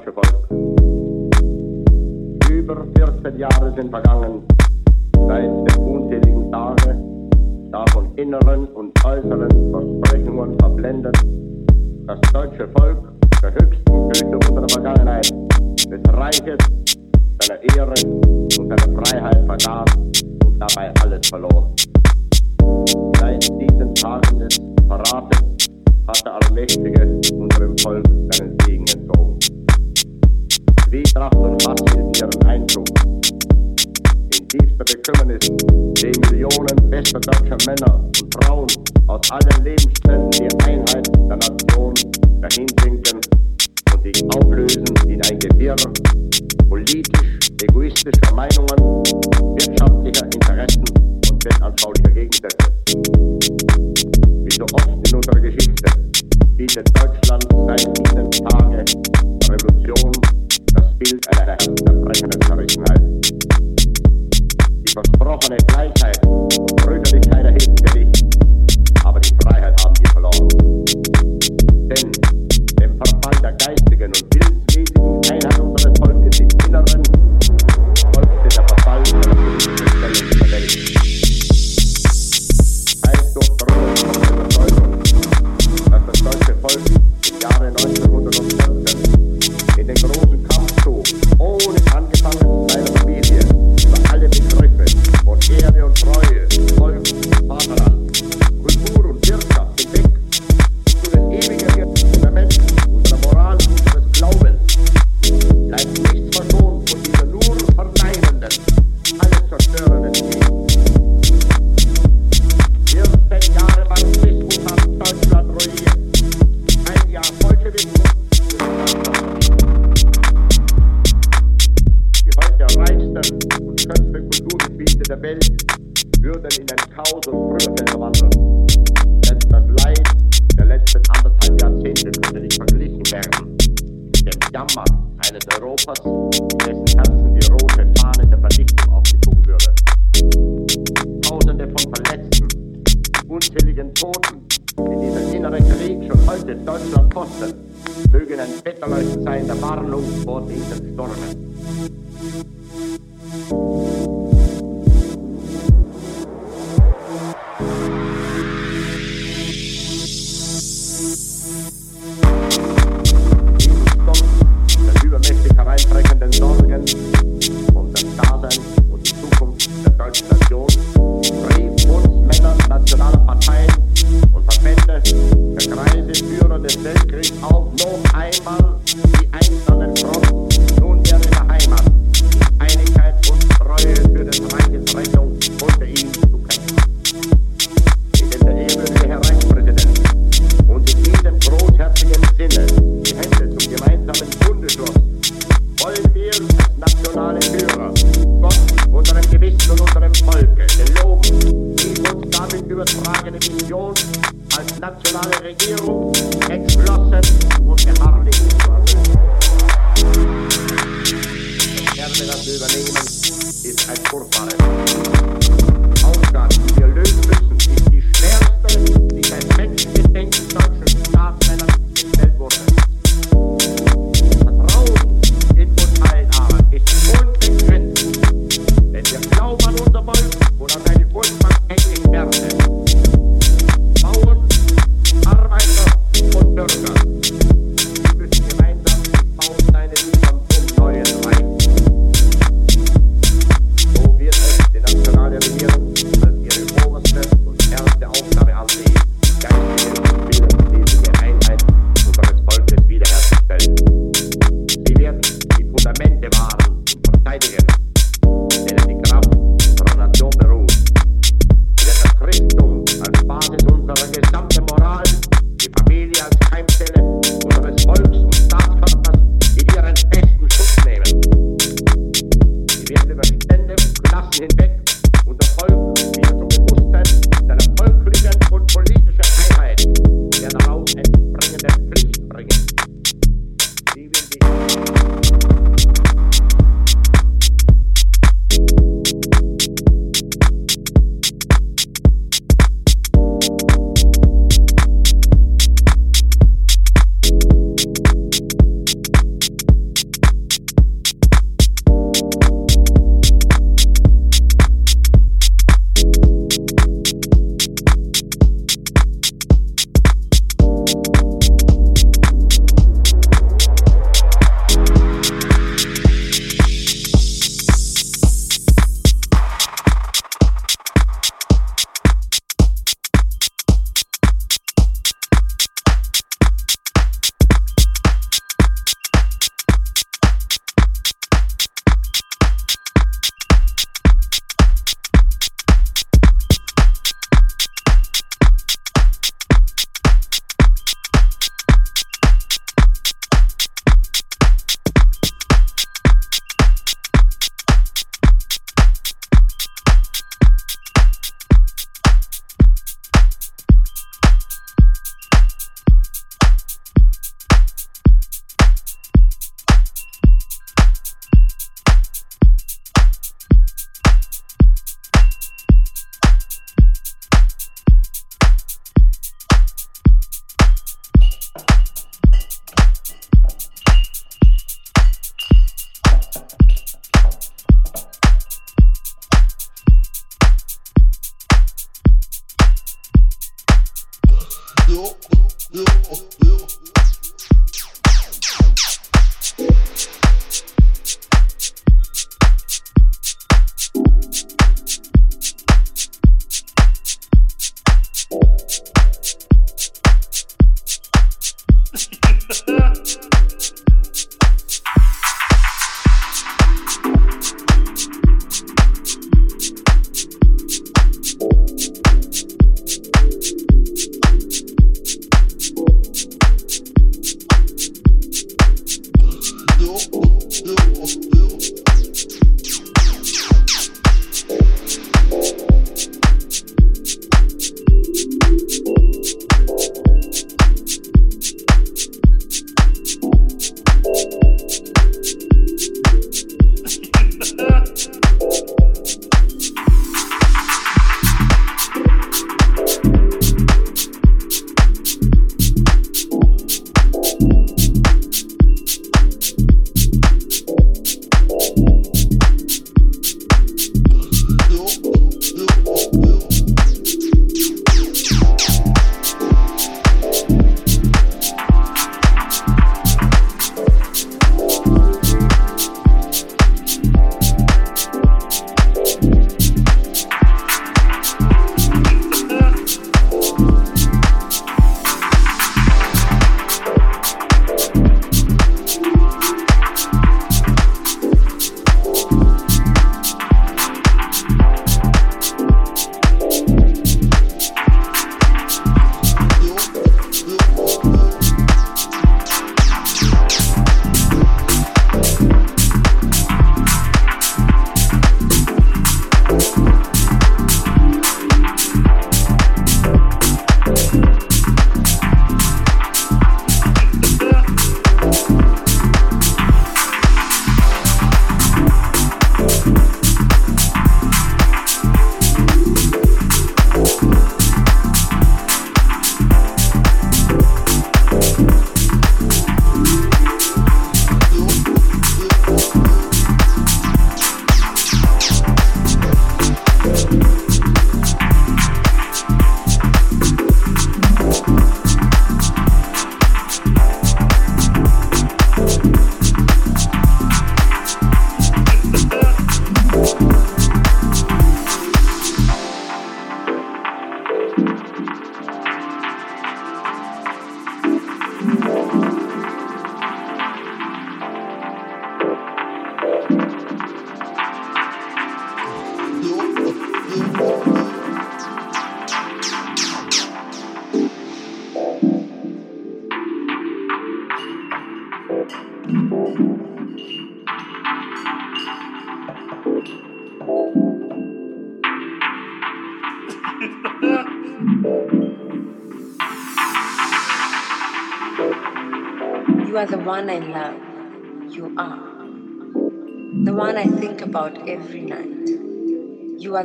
deutsche Volk. Über 14 Jahre sind vergangen seit dem unzähligen Tage, da von inneren und äußeren Versprechungen verblendet, das deutsche Volk der höchsten Güte unserer Vergangenheit, des Reiches, seiner Ehre und seiner Freiheit vergaß und dabei alles verlor. Seit diesen Tagen des Verrates hat der Allmächtige unserem Volk seinen Segen entzogen. Zwietracht und Hass ist ihren Einzug. In tiefster Bekümmernis sehen Millionen bester deutscher Männer und Frauen aus allen Lebensständen die Einheit der Nation dahinsinken und sich auflösen in ein Gewirr politisch egoistischer Meinungen, wirtschaftlicher Interessen und weltanschaulicher Gegensätze. Wie so oft in unserer Geschichte bietet Deutschland seit diesen Tage Revolution Bild einer hinterbrechenden Verrissenheit. Die versprochene Gleichheit und Brüderlichkeit erhebt sie nicht, aber die Freiheit haben wir verloren. Denn dem Verfall der geistigen und willensmäßigen Einheit unseres Volkes im Inneren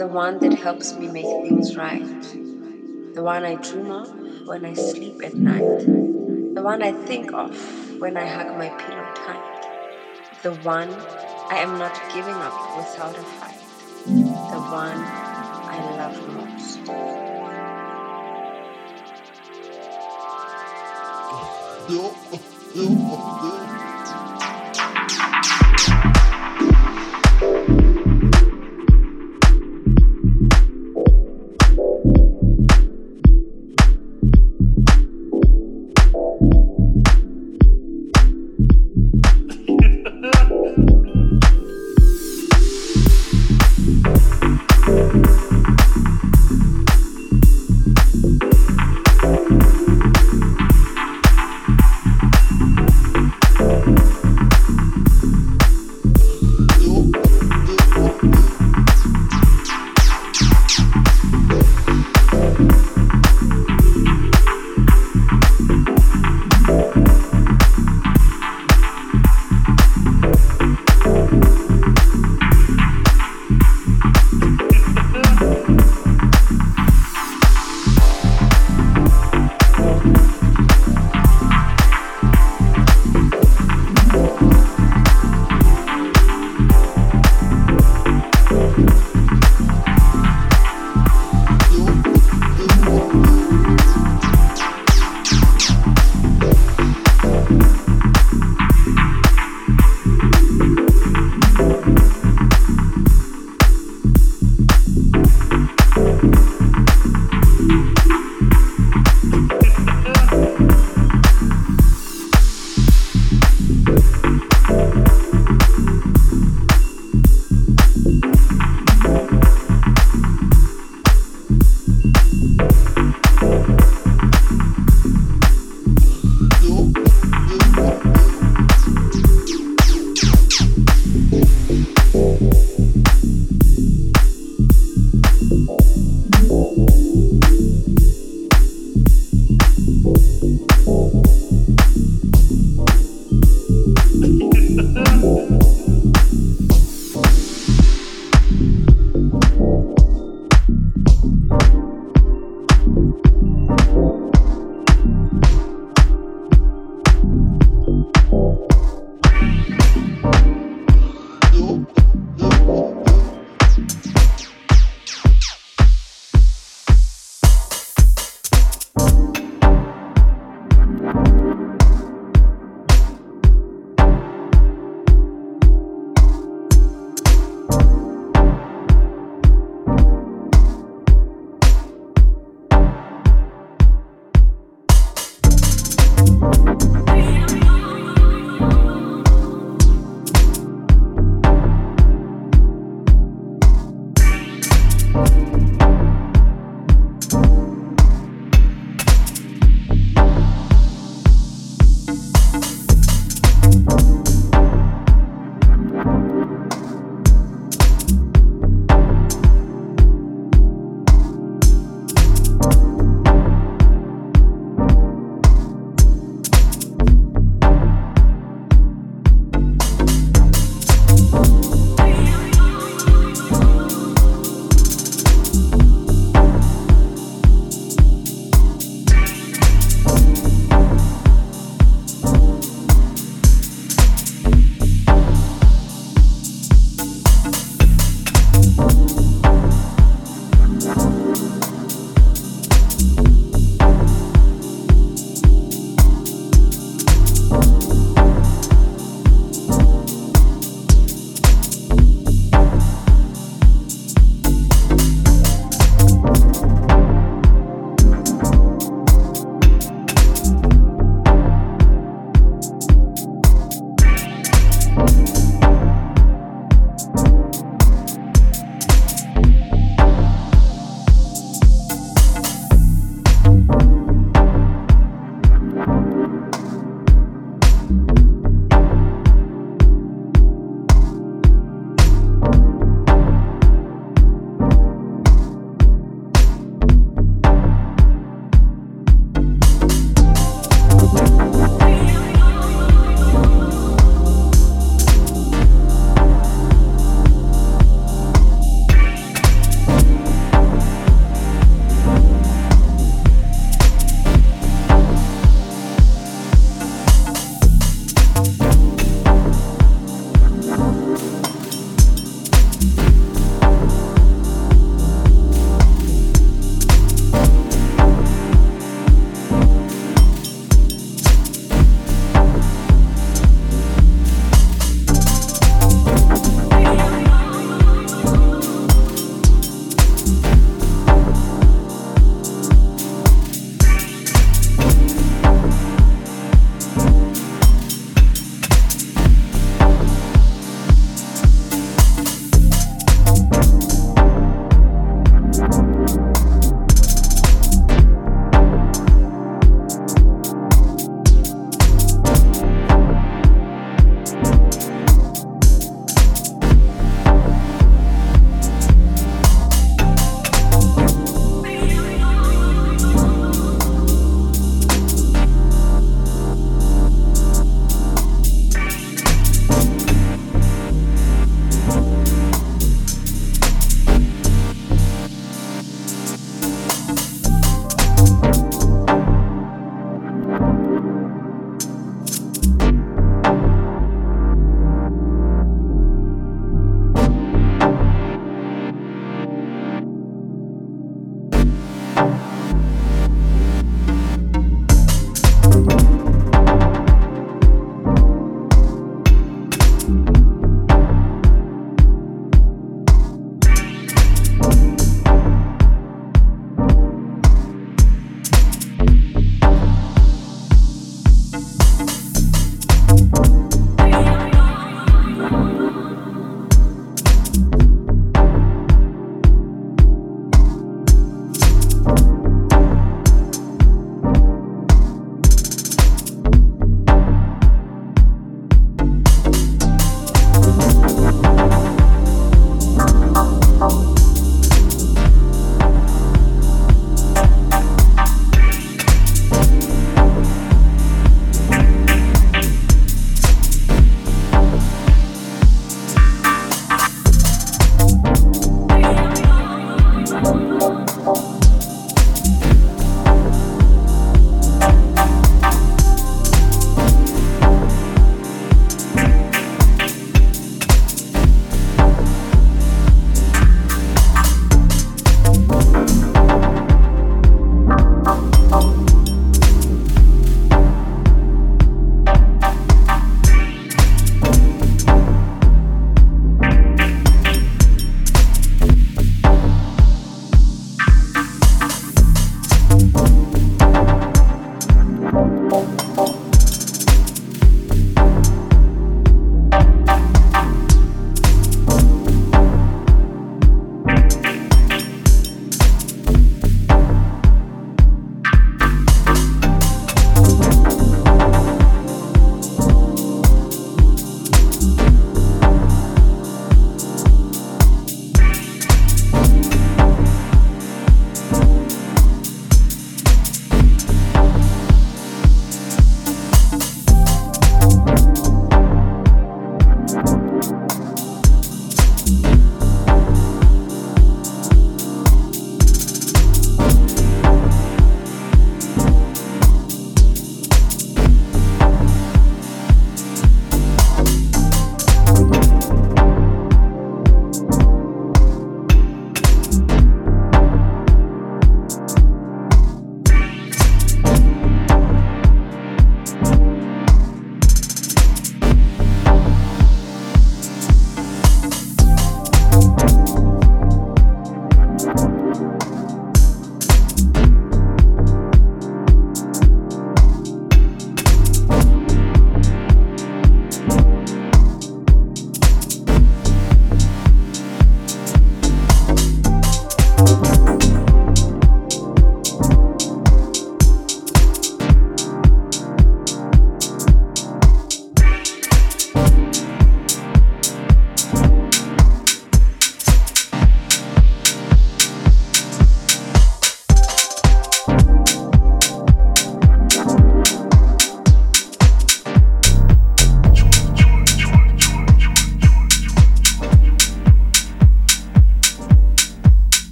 the one that helps me make things right. The one I dream of when I sleep at night. The one I think of when I hug my pillow tight. The one I am not giving up without a fight. The one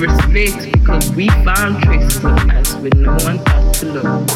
respect because we found traces of us with no one else to look.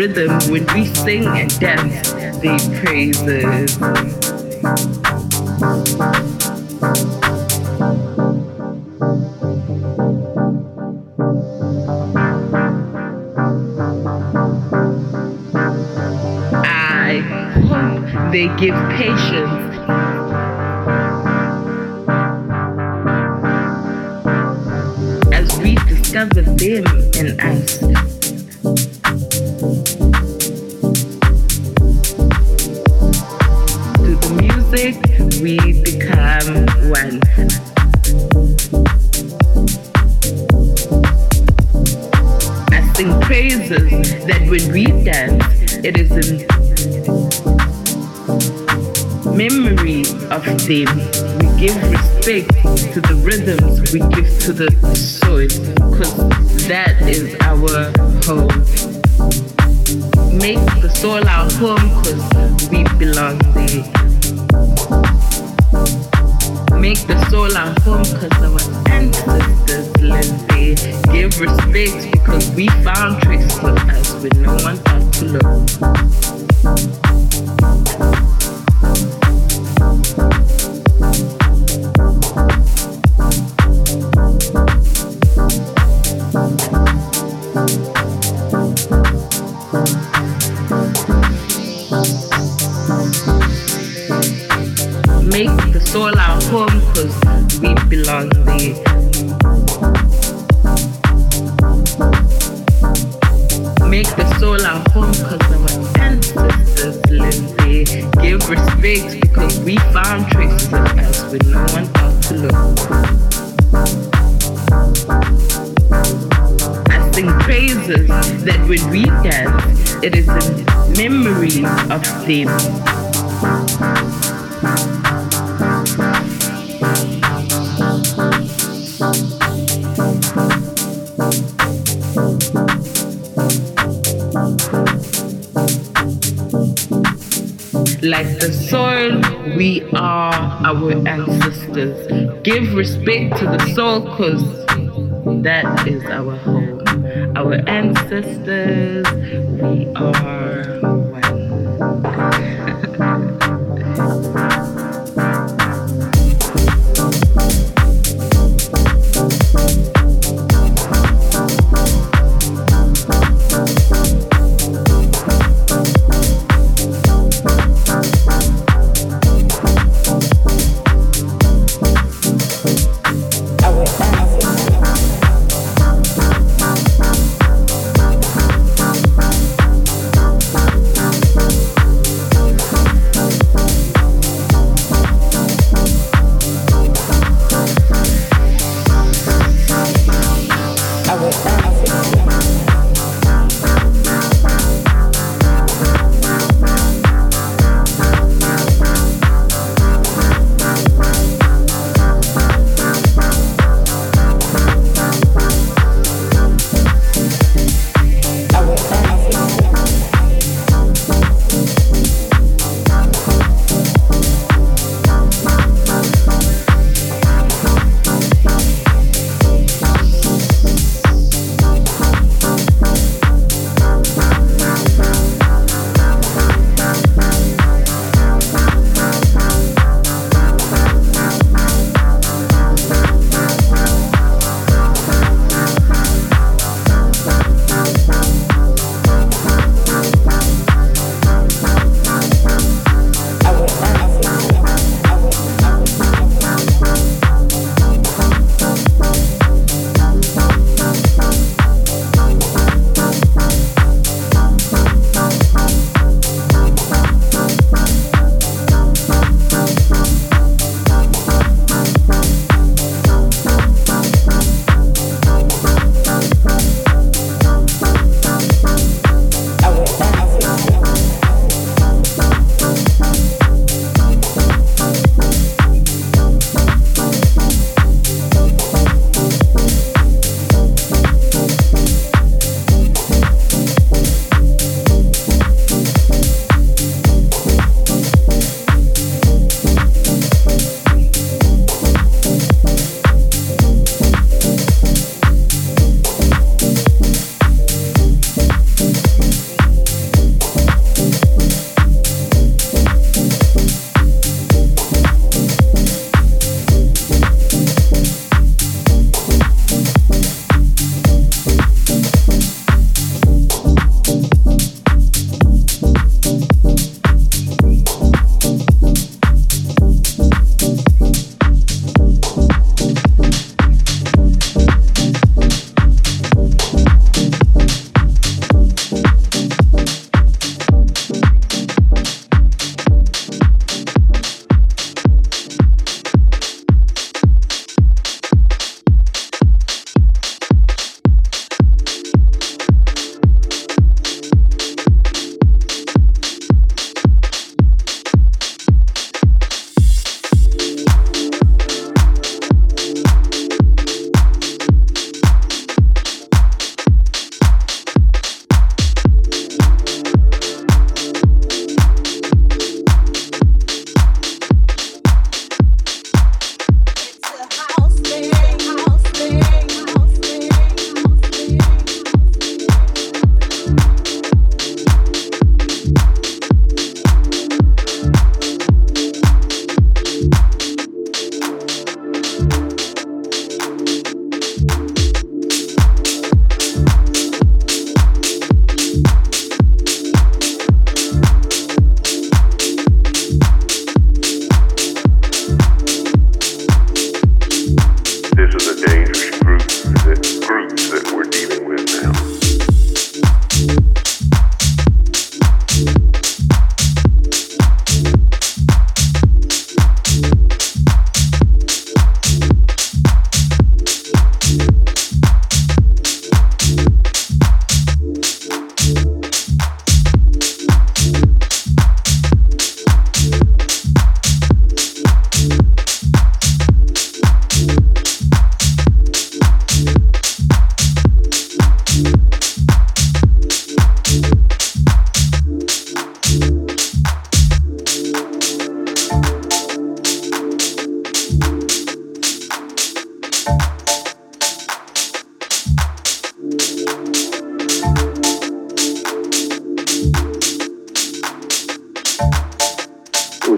rhythm when we sing and dance the praises. belong there. Make the soul our home because our ancestors lived there. Give respect because we found traces of us with no one thought to look. theme. Like the soil, we are our ancestors. Give respect to the soil because that is our home. Our ancestors, we are.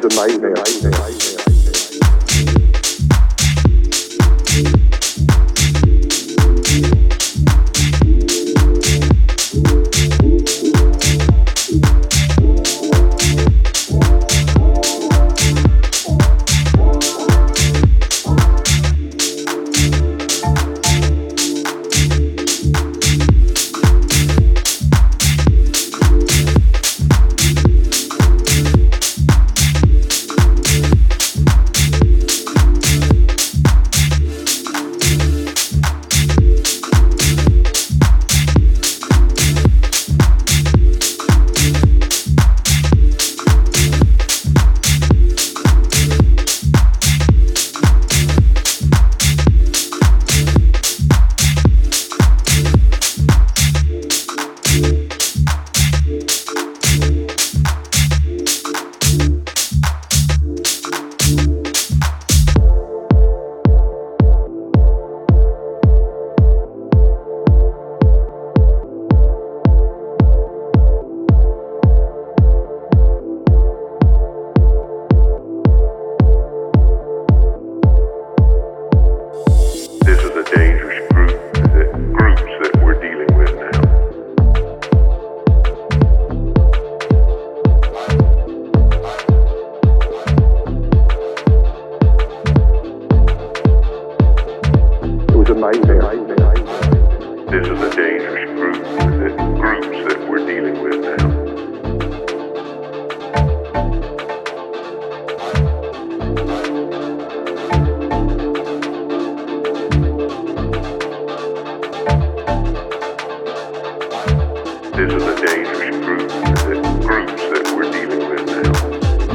was nightmare.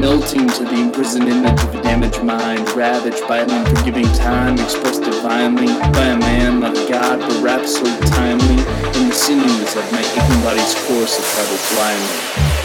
melting to the imprisoned image of a damaged mind, ravaged by an unforgiving time, expressed divinely by a man like god, but wrapped so timely in the sinews of my aching body's course of travel blindly.